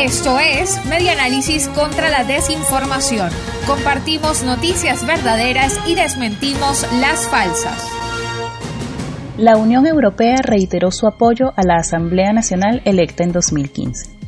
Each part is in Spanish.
Esto es Medianálisis contra la desinformación. Compartimos noticias verdaderas y desmentimos las falsas. La Unión Europea reiteró su apoyo a la Asamblea Nacional electa en 2015.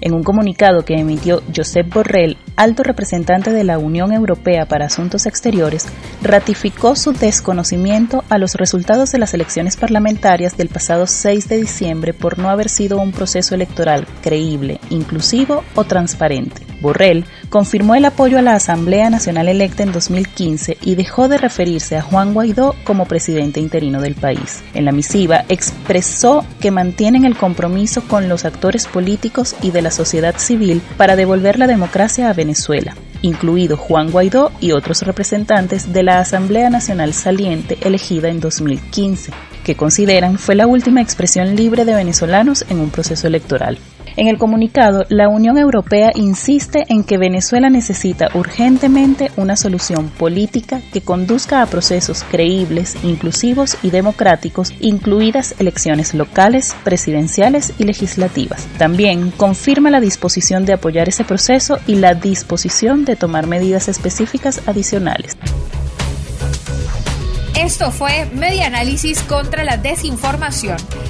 En un comunicado que emitió Josep Borrell, alto representante de la Unión Europea para Asuntos Exteriores, ratificó su desconocimiento a los resultados de las elecciones parlamentarias del pasado 6 de diciembre por no haber sido un proceso electoral creíble, inclusivo o transparente. Borrell confirmó el apoyo a la Asamblea Nacional electa en 2015 y dejó de referirse a Juan Guaidó como presidente interino del país. En la misiva expresó que mantienen el compromiso con los actores políticos y de la sociedad civil para devolver la democracia a Venezuela incluido Juan Guaidó y otros representantes de la Asamblea Nacional saliente elegida en 2015, que consideran fue la última expresión libre de venezolanos en un proceso electoral. En el comunicado, la Unión Europea insiste en que Venezuela necesita urgentemente una solución política que conduzca a procesos creíbles, inclusivos y democráticos, incluidas elecciones locales, presidenciales y legislativas. También confirma la disposición de apoyar ese proceso y la disposición de tomar medidas específicas adicionales. Esto fue Media Análisis contra la Desinformación.